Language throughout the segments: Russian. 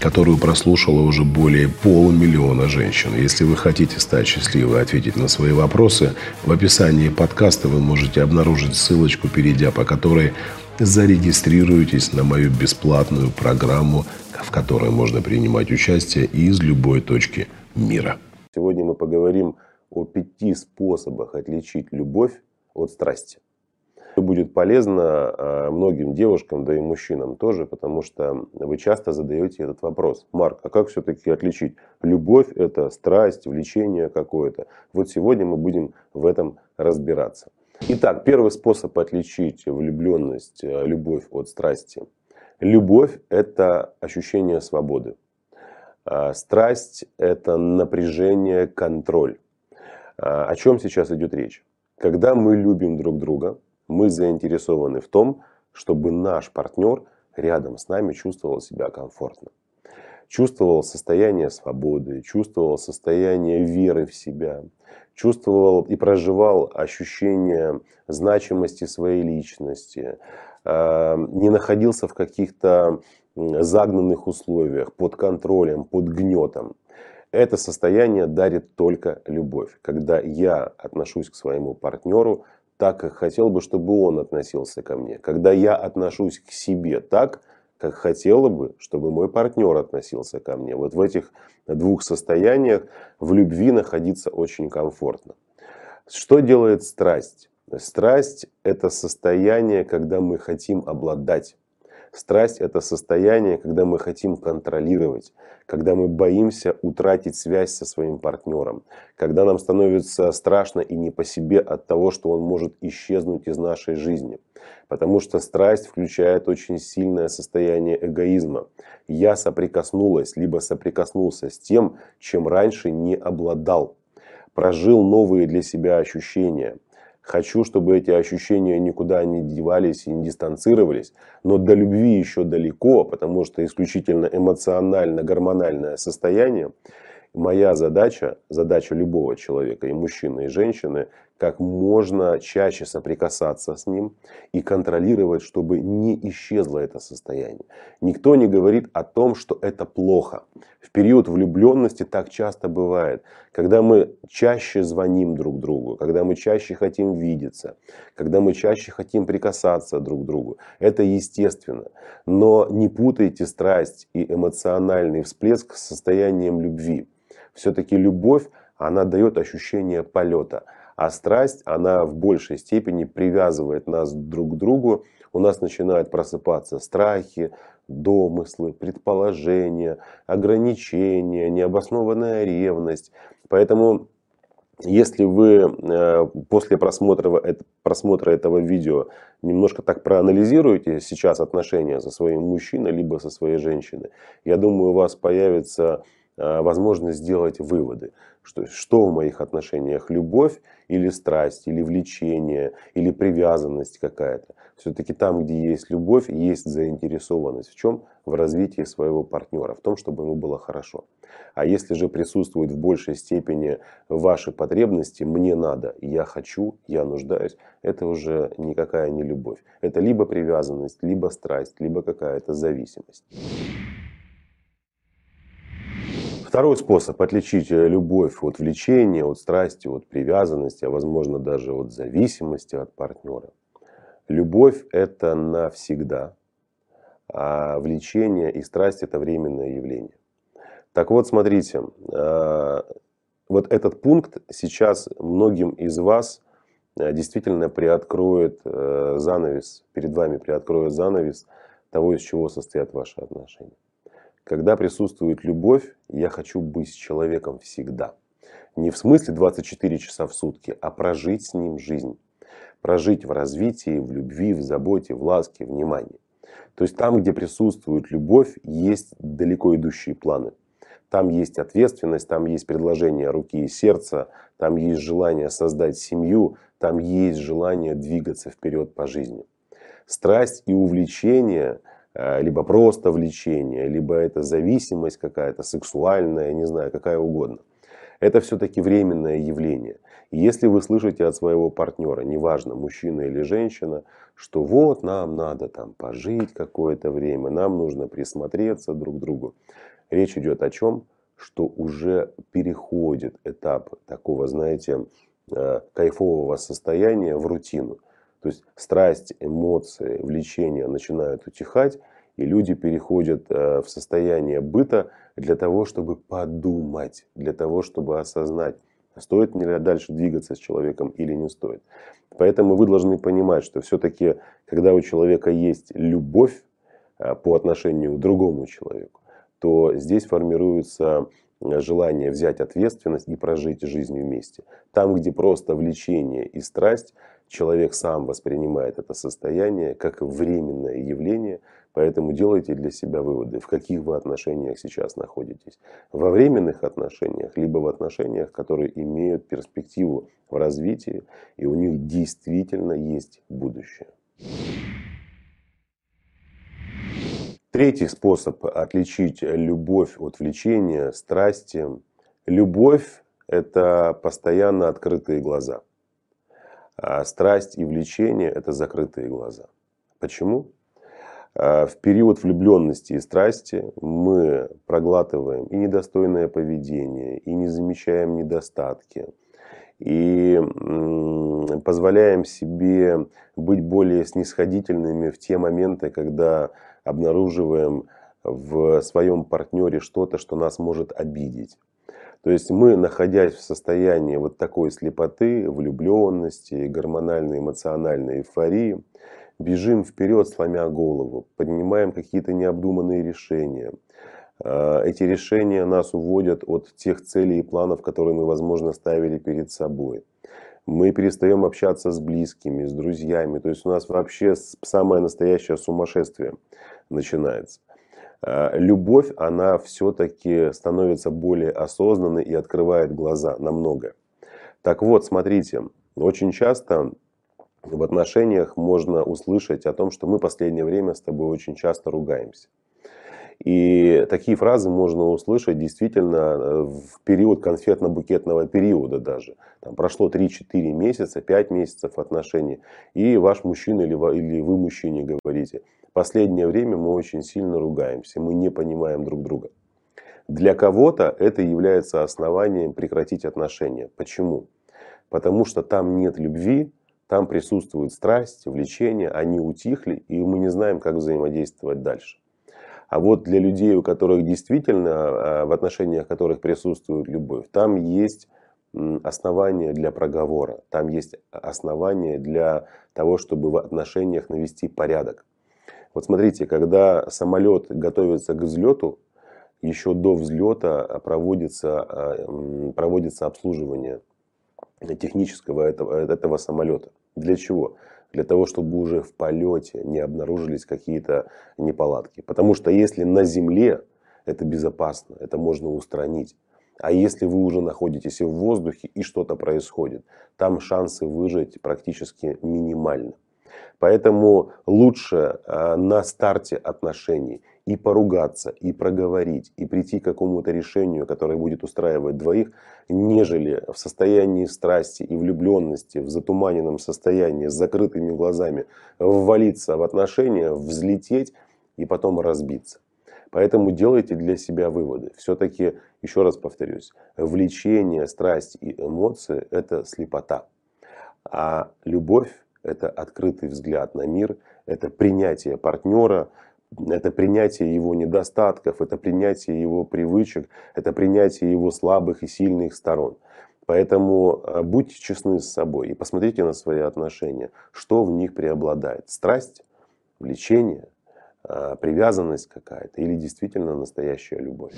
которую прослушало уже более полумиллиона женщин. Если вы хотите стать счастливой и ответить на свои вопросы, в описании подкаста вы можете обнаружить ссылочку, перейдя по которой зарегистрируйтесь на мою бесплатную программу, в которой можно принимать участие из любой точки мира. Сегодня мы поговорим о пяти способах отличить любовь от страсти. Будет полезно а, многим девушкам, да и мужчинам тоже, потому что вы часто задаете этот вопрос. Марк, а как все-таки отличить? Любовь – это страсть, влечение какое-то. Вот сегодня мы будем в этом разбираться. Итак, первый способ отличить влюбленность, э, любовь от страсти. Любовь – это ощущение свободы. А, страсть – это напряжение, контроль. А, о чем сейчас идет речь? Когда мы любим друг друга – мы заинтересованы в том, чтобы наш партнер рядом с нами чувствовал себя комфортно. Чувствовал состояние свободы, чувствовал состояние веры в себя, чувствовал и проживал ощущение значимости своей личности, а, не находился в каких-то загнанных условиях, под контролем, под гнетом. Это состояние дарит только любовь, когда я отношусь к своему партнеру так, как хотел бы, чтобы он относился ко мне. Когда я отношусь к себе так, как хотела бы, чтобы мой партнер относился ко мне. Вот в этих двух состояниях в любви находиться очень комфортно. Что делает страсть? Страсть – это состояние, когда мы хотим обладать. Страсть – это состояние, когда мы хотим контролировать, когда мы боимся утратить связь со своим партнером, когда нам становится страшно и не по себе от того, что он может исчезнуть из нашей жизни. Потому что страсть включает очень сильное состояние эгоизма. Я соприкоснулась, либо соприкоснулся с тем, чем раньше не обладал. Прожил новые для себя ощущения – Хочу, чтобы эти ощущения никуда не девались и не дистанцировались. Но до любви еще далеко, потому что исключительно эмоционально-гормональное состояние. Моя задача, задача любого человека, и мужчины, и женщины, как можно чаще соприкасаться с ним и контролировать, чтобы не исчезло это состояние. Никто не говорит о том, что это плохо. В период влюбленности так часто бывает, когда мы чаще звоним друг другу, когда мы чаще хотим видеться, когда мы чаще хотим прикасаться друг к другу. Это естественно. Но не путайте страсть и эмоциональный всплеск с состоянием любви. Все-таки любовь, она дает ощущение полета. А страсть, она в большей степени привязывает нас друг к другу. У нас начинают просыпаться страхи, домыслы, предположения, ограничения, необоснованная ревность. Поэтому, если вы э, после просмотра, просмотра этого видео немножко так проанализируете сейчас отношения со своим мужчиной, либо со своей женщиной, я думаю, у вас появится Э, возможность сделать выводы, что, что в моих отношениях любовь или страсть, или влечение, или привязанность какая-то. Все-таки там, где есть любовь, есть заинтересованность. В чем? В развитии своего партнера, в том, чтобы ему было хорошо. А если же присутствует в большей степени ваши потребности, мне надо, я хочу, я нуждаюсь, это уже никакая не любовь. Это либо привязанность, либо страсть, либо какая-то зависимость. Второй способ отличить э, любовь от влечения, от страсти, от привязанности, а возможно даже от зависимости от партнера. Любовь – это навсегда, а влечение и страсть – это временное явление. Так вот, смотрите, а, вот этот пункт сейчас многим из вас э, действительно приоткроет э, занавес, перед вами приоткроет занавес того, из чего состоят ваши отношения. Когда присутствует любовь, я хочу быть с человеком всегда. Не в смысле 24 часа в сутки, а прожить с ним жизнь. Прожить в развитии, в любви, в заботе, в ласке, внимании. То есть там, где присутствует любовь, есть далеко идущие планы. Там есть ответственность, там есть предложение руки и сердца, там есть желание создать семью, там есть желание двигаться вперед по жизни. Страсть и увлечение, либо просто влечение, либо это зависимость какая-то сексуальная, не знаю, какая угодно. Это все-таки временное явление. И если вы слышите от своего партнера, неважно, мужчина или женщина, что вот нам надо там пожить какое-то время, нам нужно присмотреться друг к другу. Речь идет о чем? Что уже переходит этап такого, знаете, э, кайфового состояния в рутину. То есть страсть, эмоции, влечения начинают утихать, и люди переходят э, в состояние быта для того, чтобы подумать, для того, чтобы осознать, стоит ли дальше двигаться с человеком или не стоит. Поэтому вы должны понимать, что все-таки, когда у человека есть любовь э, по отношению к другому человеку, то здесь формируется э, желание взять ответственность и прожить жизнь вместе. Там, где просто влечение и страсть, человек сам воспринимает это состояние как временное явление, поэтому делайте для себя выводы, в каких вы отношениях сейчас находитесь. Во временных отношениях, либо в отношениях, которые имеют перспективу в развитии, и у них действительно есть будущее. Третий способ отличить любовь от влечения, страсти. Любовь – это постоянно открытые глаза. А страсть и влечение – это закрытые глаза. Почему? А, в период влюбленности и страсти мы проглатываем и недостойное поведение, и не замечаем недостатки, и позволяем себе быть более снисходительными в те моменты, когда обнаруживаем в своем партнере что-то, что нас может обидеть. То есть мы, находясь в состоянии вот такой слепоты, влюбленности, гормональной эмоциональной эйфории, бежим вперед, сломя голову, поднимаем какие-то необдуманные решения. А, эти решения нас уводят от тех целей и планов, которые мы, возможно, ставили перед собой. Мы перестаем общаться с близкими, с друзьями. То есть у нас вообще самое настоящее сумасшествие начинается. А, любовь, она все-таки становится более осознанной и открывает глаза на многое. Так вот, смотрите, очень часто в отношениях можно услышать о том, что мы последнее время с тобой очень часто ругаемся. И такие фразы можно услышать действительно э, в период конфетно-букетного периода даже. Там прошло 3-4 месяца, 5 месяцев отношений, и ваш мужчина или вы, или вы мужчине говорите, последнее время мы очень сильно ругаемся, мы не понимаем друг друга. Для кого-то это является основанием прекратить отношения. Почему? Потому что там нет любви, там присутствует страсть, влечение, они утихли, и мы не знаем, как взаимодействовать дальше. А вот для людей, у которых действительно, а, в отношениях которых присутствует любовь, там есть основания для проговора, там есть основания для того, чтобы в отношениях навести порядок. Вот смотрите, когда самолет готовится к взлету, еще до взлета проводится, а, проводится обслуживание технического этого, этого самолета. Для чего? для того, чтобы уже в полете не обнаружились какие-то неполадки. Потому что если на земле это безопасно, это можно устранить. А если вы уже находитесь в воздухе и что-то происходит, там шансы выжить практически минимальны. Поэтому лучше а, на старте отношений и поругаться, и проговорить, и прийти к какому-то решению, которое будет устраивать двоих, нежели в состоянии страсти и влюбленности, в затуманенном состоянии, с закрытыми глазами, ввалиться в отношения, взлететь и потом разбиться. Поэтому делайте для себя выводы. Все-таки, еще раз повторюсь, влечение, страсть и эмоции – это слепота. А любовь – это открытый взгляд на мир, это принятие партнера, это принятие его недостатков, это принятие его привычек, это принятие его слабых и сильных сторон. Поэтому э, будьте честны с собой и посмотрите на свои отношения, что в них преобладает. Страсть, влечение, э, привязанность какая-то или действительно настоящая любовь.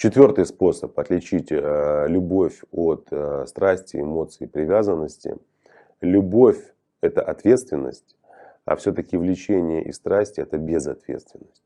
Четвертый способ отличить э, любовь от страсти, эмоций, привязанности. Любовь – это ответственность, а все-таки влечение и страсть – это безответственность.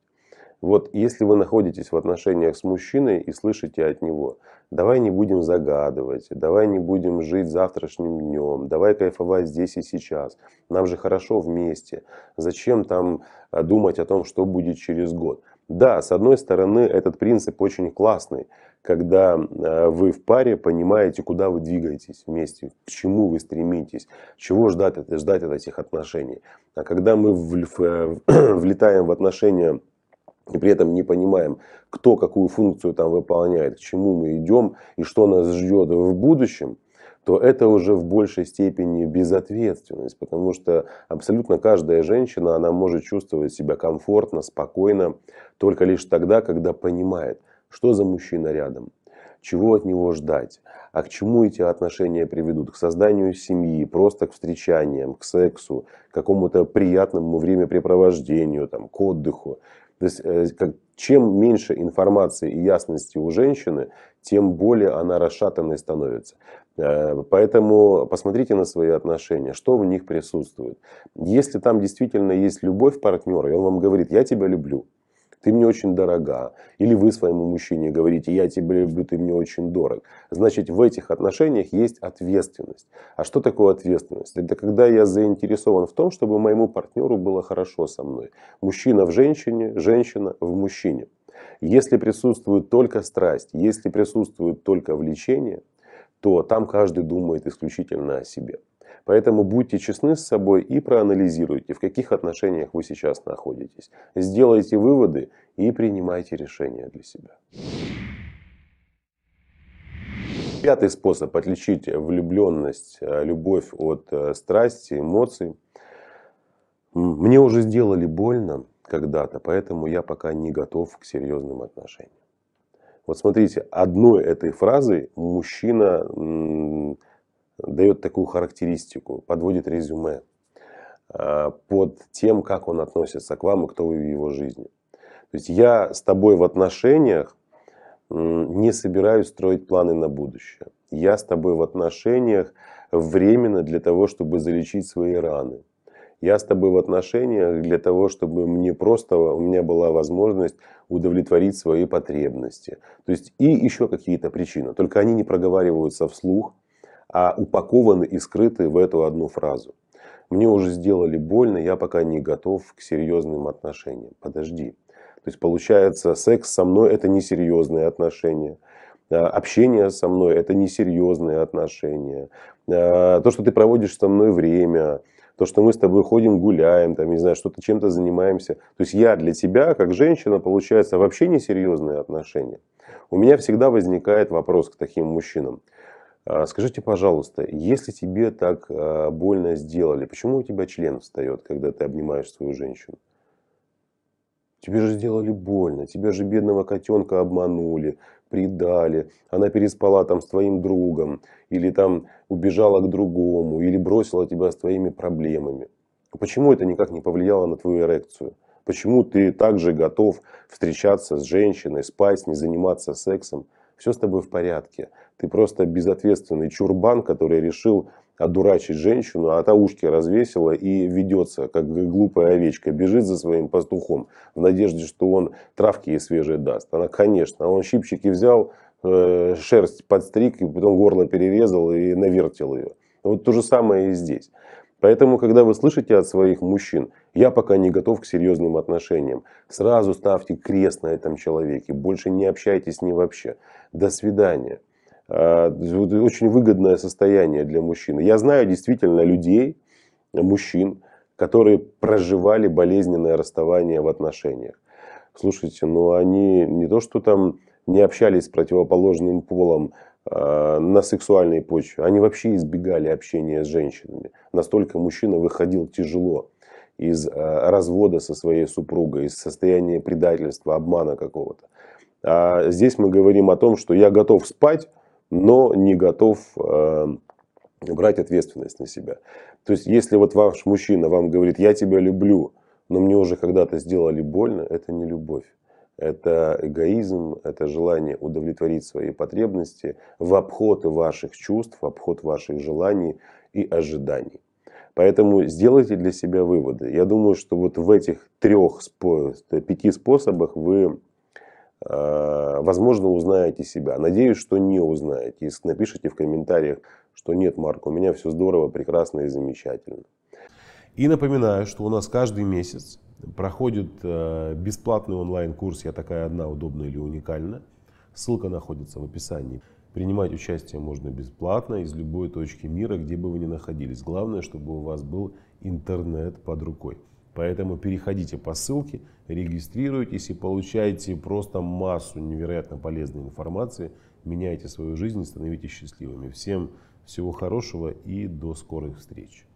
Вот если вы находитесь в отношениях с мужчиной и слышите от него, давай не будем загадывать, давай не будем жить завтрашним днем, давай кайфовать здесь и сейчас, нам же хорошо вместе, зачем там а, думать о том, что будет через год. Да, с одной стороны, этот принцип очень классный, когда а, вы в паре понимаете, куда вы двигаетесь вместе, к чему вы стремитесь, чего ждать, ждать от этих отношений. А когда мы влетаем в отношения и при этом не понимаем, кто какую функцию там выполняет, к чему мы идем и что нас ждет в будущем, то это уже в большей степени безответственность, потому что абсолютно каждая женщина, она может чувствовать себя комфортно, спокойно, только лишь тогда, когда понимает, что за мужчина рядом, чего от него ждать, а к чему эти отношения приведут? К созданию семьи, просто к встречаниям, к сексу, к какому-то приятному времяпрепровождению, там, к отдыху. То есть, э, чем меньше информации и ясности у женщины, тем более она расшатанной становится. Э, поэтому посмотрите на свои отношения, что в них присутствует. Если там действительно есть любовь партнера, и он вам говорит, я тебя люблю, ты мне очень дорога. Или вы своему мужчине говорите, я тебя люблю, ты мне очень дорог. Значит, в этих отношениях есть ответственность. А что такое ответственность? Это когда я заинтересован в том, чтобы моему партнеру было хорошо со мной. Мужчина в женщине, женщина в мужчине. Если присутствует только страсть, если присутствует только влечение, то там каждый думает исключительно о себе. Поэтому будьте честны с собой и проанализируйте, в каких отношениях вы сейчас находитесь. Сделайте выводы и принимайте решения для себя. Пятый способ отличить влюбленность, э, любовь от э, страсти, эмоций. Мне уже сделали больно когда-то, поэтому я пока не готов к серьезным отношениям. Вот смотрите, одной этой фразой мужчина дает такую характеристику, подводит резюме а, под тем, как он относится к вам и кто вы в его жизни. То есть я с тобой в отношениях не собираюсь строить планы на будущее. Я с тобой в отношениях временно для того, чтобы залечить свои раны. Я с тобой в отношениях для того, чтобы мне просто, у меня была возможность удовлетворить свои потребности. То есть и еще какие-то причины. Только они не проговариваются вслух, а упакованы и скрыты в эту одну фразу. Мне уже сделали больно, я пока не готов к серьезным отношениям. Подожди. То есть получается, секс со мной это несерьезные отношения. А, общение со мной это несерьезные отношения. А, то, что ты проводишь со мной время, то, что мы с тобой ходим, гуляем, там, не знаю, что-то чем-то занимаемся. То есть я для тебя, как женщина, получается вообще несерьезные отношения. У меня всегда возникает вопрос к таким мужчинам. А, скажите, пожалуйста, если тебе так а, больно сделали, почему у тебя член встает, когда ты обнимаешь свою женщину? Тебе же сделали больно, тебя же бедного котенка обманули, предали, она переспала там с твоим другом, или там убежала к другому, или бросила тебя с твоими проблемами. Почему это никак не повлияло на твою эрекцию? Почему ты также готов встречаться с женщиной, спать с ней, заниматься сексом? Все с тобой в порядке. Ты просто безответственный чурбан, который решил одурачить женщину, а та ушки развесила и ведется, как глупая овечка, бежит за своим пастухом в надежде, что он травки ей свежие даст. Она, конечно, он щипчики взял, э, шерсть подстриг, и потом горло перерезал и навертел ее. Вот то же самое и здесь. Поэтому, когда вы слышите от своих мужчин, я пока не готов к серьезным отношениям, сразу ставьте крест на этом человеке, больше не общайтесь с ним вообще. До свидания. А, очень выгодное состояние для мужчины. Я знаю действительно людей, мужчин, которые проживали болезненное расставание в отношениях. Слушайте, ну они не то, что там не общались с противоположным полом на сексуальной почве, они вообще избегали общения с женщинами. Настолько мужчина выходил тяжело из э, развода со своей супругой, из состояния предательства, обмана какого-то. А здесь мы говорим о том, что я готов спать, но не готов э, брать ответственность на себя. То есть, если вот ваш мужчина вам говорит, я тебя люблю, но мне уже когда-то сделали больно, это не любовь. Это эгоизм, это желание удовлетворить свои потребности в обход ваших чувств, в обход ваших желаний и ожиданий. Поэтому сделайте для себя выводы. Я думаю, что вот в этих трех, пяти способах вы, э, возможно, узнаете себя. Надеюсь, что не узнаете. Если напишите в комментариях, что нет, Марк, у меня все здорово, прекрасно и замечательно. И напоминаю, что у нас каждый месяц проходит э, бесплатный онлайн-курс «Я такая одна, удобна или уникальна». Ссылка находится в описании. Принимать участие можно бесплатно из любой точки мира, где бы вы ни находились. Главное, чтобы у вас был интернет под рукой. Поэтому переходите по ссылке, регистрируйтесь и получайте просто массу невероятно полезной информации. Меняйте свою жизнь и становитесь счастливыми. Всем всего хорошего и до скорых встреч.